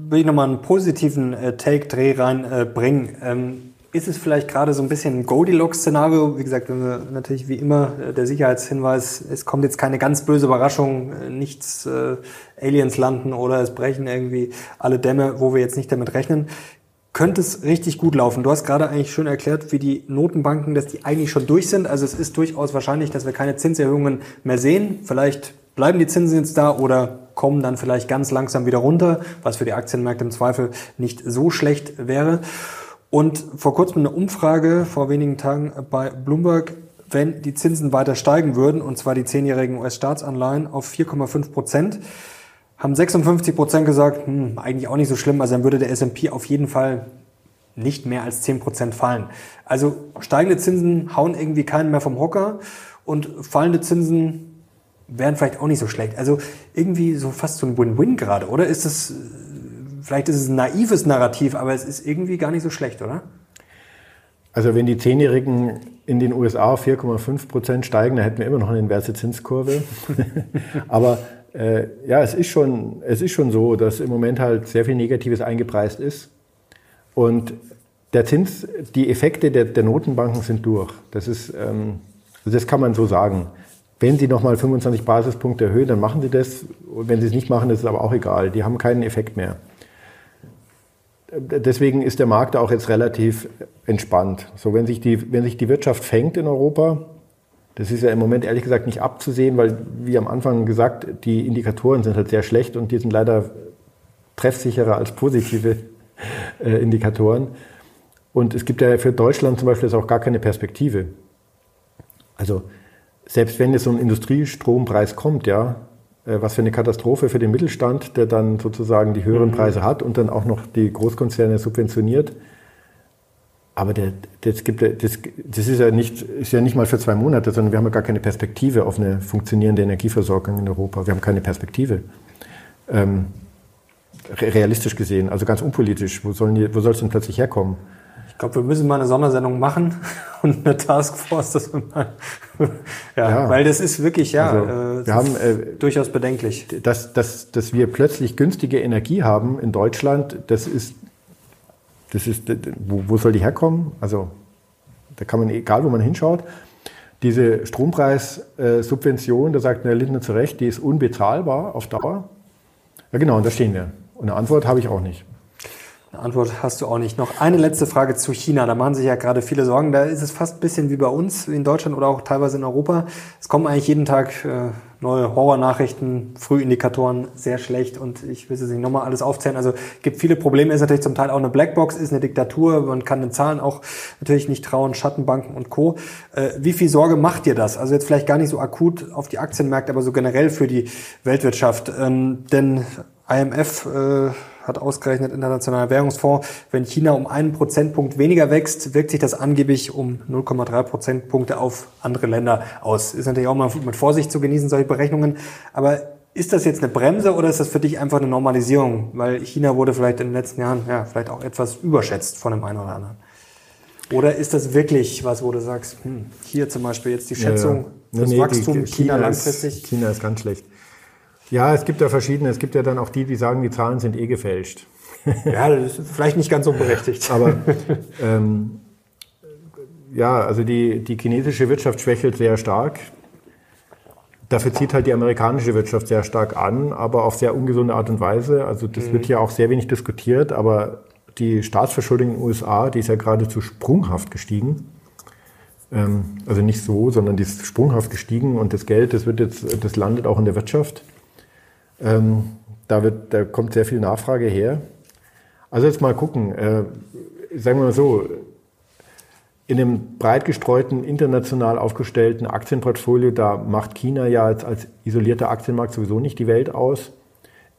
will ich nochmal einen positiven äh, Take-Dreh reinbringen. Äh, ähm, ist es vielleicht gerade so ein bisschen ein Goldilocks-Szenario? Wie gesagt, wenn wir natürlich wie immer äh, der Sicherheitshinweis, es kommt jetzt keine ganz böse Überraschung, äh, nichts äh, Aliens landen oder es brechen irgendwie alle Dämme, wo wir jetzt nicht damit rechnen. Könnte es richtig gut laufen? Du hast gerade eigentlich schon erklärt, wie die Notenbanken, dass die eigentlich schon durch sind. Also es ist durchaus wahrscheinlich, dass wir keine Zinserhöhungen mehr sehen. Vielleicht bleiben die Zinsen jetzt da oder kommen dann vielleicht ganz langsam wieder runter, was für die Aktienmärkte im Zweifel nicht so schlecht wäre. Und vor kurzem eine Umfrage vor wenigen Tagen bei Bloomberg, wenn die Zinsen weiter steigen würden, und zwar die zehnjährigen US-Staatsanleihen auf 4,5 Prozent, haben 56 Prozent gesagt, hm, eigentlich auch nicht so schlimm, also dann würde der S&P auf jeden Fall nicht mehr als 10 Prozent fallen. Also steigende Zinsen hauen irgendwie keinen mehr vom Hocker und fallende Zinsen wären vielleicht auch nicht so schlecht. Also irgendwie so fast so ein Win-Win gerade, oder? Ist das vielleicht ist es ein naives Narrativ, aber es ist irgendwie gar nicht so schlecht, oder? Also wenn die Zehnjährigen in den USA auf 4,5 Prozent steigen, dann hätten wir immer noch eine inverse Zinskurve. aber äh, ja, es ist, schon, es ist schon so, dass im Moment halt sehr viel Negatives eingepreist ist. Und der Zins, die Effekte der, der Notenbanken sind durch. Das ist, ähm, das kann man so sagen. Wenn Sie nochmal 25 Basispunkte erhöhen, dann machen Sie das. Und wenn Sie es nicht machen, ist es aber auch egal. Die haben keinen Effekt mehr deswegen ist der Markt auch jetzt relativ entspannt. So, wenn sich die, wenn sich die Wirtschaft fängt in Europa, das ist ja im Moment ehrlich gesagt nicht abzusehen, weil, wie am Anfang gesagt, die Indikatoren sind halt sehr schlecht und die sind leider treffsicherer als positive äh, Indikatoren. Und es gibt ja für Deutschland zum Beispiel auch gar keine Perspektive. Also, selbst wenn jetzt so ein Industriestrompreis kommt, ja, äh, was für eine Katastrophe für den Mittelstand, der dann sozusagen die höheren mhm. Preise hat und dann auch noch die Großkonzerne subventioniert. Aber der, das, gibt, das, das ist, ja nicht, ist ja nicht mal für zwei Monate, sondern wir haben ja gar keine Perspektive auf eine funktionierende Energieversorgung in Europa. Wir haben keine Perspektive. Ähm, realistisch gesehen, also ganz unpolitisch. Wo, sollen die, wo soll es denn plötzlich herkommen? Ich glaube, wir müssen mal eine Sondersendung machen und eine Taskforce, dass wir mal, ja, ja, weil das ist wirklich ja also, äh, wir haben, äh, durchaus bedenklich. Dass, dass, dass wir plötzlich günstige Energie haben in Deutschland, das ist, das ist, wo, wo soll die herkommen? Also da kann man egal, wo man hinschaut. Diese Strompreissubvention, da sagt Herr Lindner zu Recht, die ist unbezahlbar auf Dauer. Ja genau, und da stehen wir. Und eine Antwort habe ich auch nicht. Eine Antwort hast du auch nicht. Noch eine letzte Frage zu China. Da machen sich ja gerade viele Sorgen. Da ist es fast ein bisschen wie bei uns in Deutschland oder auch teilweise in Europa. Es kommen eigentlich jeden Tag äh, neue Horrornachrichten, Frühindikatoren, sehr schlecht. Und ich will es nicht nochmal alles aufzählen. Also gibt viele Probleme. Ist natürlich zum Teil auch eine Blackbox, ist eine Diktatur. Man kann den Zahlen auch natürlich nicht trauen, Schattenbanken und Co. Äh, wie viel Sorge macht dir das? Also jetzt vielleicht gar nicht so akut auf die Aktienmärkte, aber so generell für die Weltwirtschaft. Ähm, denn IMF äh, hat ausgerechnet Internationaler Währungsfonds, wenn China um einen Prozentpunkt weniger wächst, wirkt sich das angeblich um 0,3 Prozentpunkte auf andere Länder aus. Ist natürlich auch mal mit Vorsicht zu genießen, solche Berechnungen. Aber ist das jetzt eine Bremse oder ist das für dich einfach eine Normalisierung? Weil China wurde vielleicht in den letzten Jahren ja, vielleicht auch etwas überschätzt von dem einen oder anderen. Oder ist das wirklich was, wo du sagst, hm, hier zum Beispiel jetzt die Schätzung, ja, ja. das nee, Wachstum China, China langfristig? Ist, China ist ganz schlecht. Ja, es gibt ja verschiedene. Es gibt ja dann auch die, die sagen, die Zahlen sind eh gefälscht. Ja, das ist vielleicht nicht ganz so berechtigt. Aber ähm, ja, also die, die chinesische Wirtschaft schwächelt sehr stark. Dafür zieht halt die amerikanische Wirtschaft sehr stark an, aber auf sehr ungesunde Art und Weise. Also das mhm. wird ja auch sehr wenig diskutiert, aber die Staatsverschuldung in den USA, die ist ja geradezu sprunghaft gestiegen. Ähm, also nicht so, sondern die ist sprunghaft gestiegen und das Geld, das wird jetzt, das landet auch in der Wirtschaft. Ähm, da, wird, da kommt sehr viel Nachfrage her. Also jetzt mal gucken, äh, sagen wir mal so, in einem breit gestreuten, international aufgestellten Aktienportfolio, da macht China ja als, als isolierter Aktienmarkt sowieso nicht die Welt aus.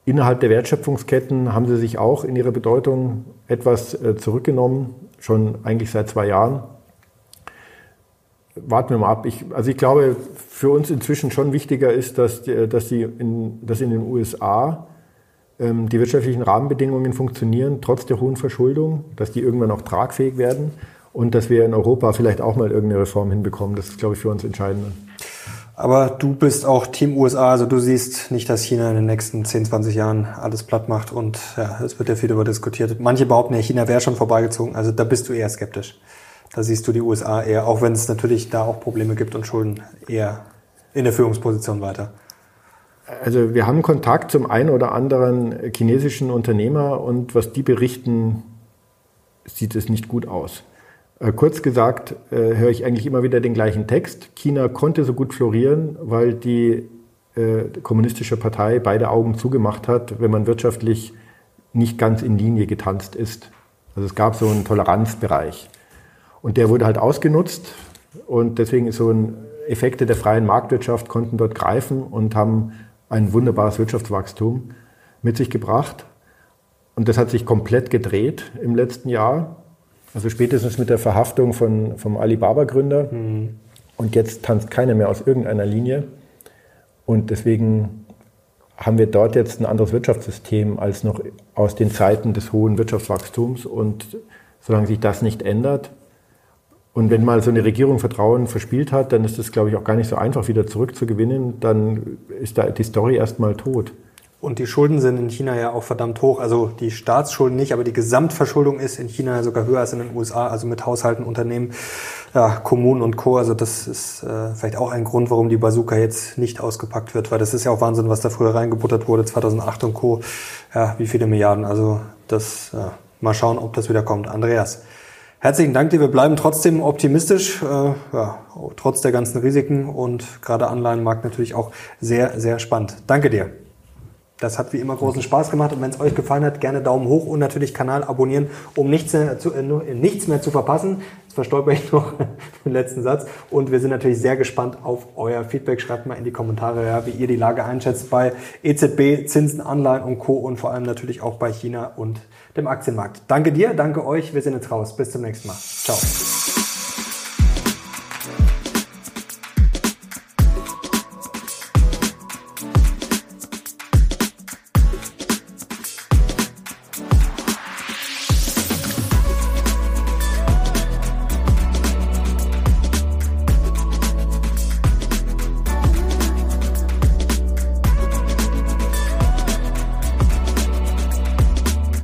Innerhalb der Wertschöpfungsketten haben sie sich auch in ihrer Bedeutung etwas äh, zurückgenommen, schon eigentlich seit zwei Jahren. Warten wir mal ab. Ich, also ich glaube, für uns inzwischen schon wichtiger ist, dass, dass, die in, dass in den USA ähm, die wirtschaftlichen Rahmenbedingungen funktionieren, trotz der hohen Verschuldung, dass die irgendwann auch tragfähig werden und dass wir in Europa vielleicht auch mal irgendeine Reform hinbekommen. Das ist, glaube ich, für uns entscheidend. Aber du bist auch Team USA, also du siehst nicht, dass China in den nächsten 10, 20 Jahren alles platt macht und ja, es wird ja viel darüber diskutiert. Manche behaupten ja, China wäre schon vorbeigezogen, also da bist du eher skeptisch. Da siehst du die USA eher, auch wenn es natürlich da auch Probleme gibt und Schulden, eher in der Führungsposition weiter. Also wir haben Kontakt zum einen oder anderen chinesischen Unternehmer und was die berichten, sieht es nicht gut aus. Äh, kurz gesagt äh, höre ich eigentlich immer wieder den gleichen Text. China konnte so gut florieren, weil die äh, kommunistische Partei beide Augen zugemacht hat, wenn man wirtschaftlich nicht ganz in Linie getanzt ist. Also es gab so einen Toleranzbereich. Und der wurde halt ausgenutzt und deswegen ist so ein Effekte der freien Marktwirtschaft konnten dort greifen und haben ein wunderbares Wirtschaftswachstum mit sich gebracht. Und das hat sich komplett gedreht im letzten Jahr. Also spätestens mit der Verhaftung von, vom Alibaba-Gründer. Mhm. Und jetzt tanzt keiner mehr aus irgendeiner Linie. Und deswegen haben wir dort jetzt ein anderes Wirtschaftssystem als noch aus den Zeiten des hohen Wirtschaftswachstums. Und solange sich das nicht ändert, und wenn mal so eine Regierung Vertrauen verspielt hat, dann ist es, glaube ich, auch gar nicht so einfach, wieder zurückzugewinnen. Dann ist da die Story erstmal tot. Und die Schulden sind in China ja auch verdammt hoch. Also die Staatsschulden nicht, aber die Gesamtverschuldung ist in China sogar höher als in den USA, also mit Haushalten, Unternehmen, ja, Kommunen und Co. Also das ist äh, vielleicht auch ein Grund, warum die Bazooka jetzt nicht ausgepackt wird, weil das ist ja auch Wahnsinn, was da früher reingebuttert wurde, 2008 und Co. Ja, wie viele Milliarden. Also das, ja, mal schauen, ob das wieder kommt. Andreas. Herzlichen Dank dir. Wir bleiben trotzdem optimistisch, äh, ja, trotz der ganzen Risiken und gerade Anleihenmarkt natürlich auch sehr, sehr spannend. Danke dir. Das hat wie immer großen Spaß gemacht und wenn es euch gefallen hat, gerne Daumen hoch und natürlich Kanal abonnieren, um nichts mehr zu, äh, nichts mehr zu verpassen. Jetzt verstolper ich noch den letzten Satz und wir sind natürlich sehr gespannt auf euer Feedback. Schreibt mal in die Kommentare, ja, wie ihr die Lage einschätzt bei EZB, Zinsen, Anleihen und Co. und vor allem natürlich auch bei China und dem Aktienmarkt. Danke dir, danke euch. Wir sehen uns raus. Bis zum nächsten Mal. Ciao.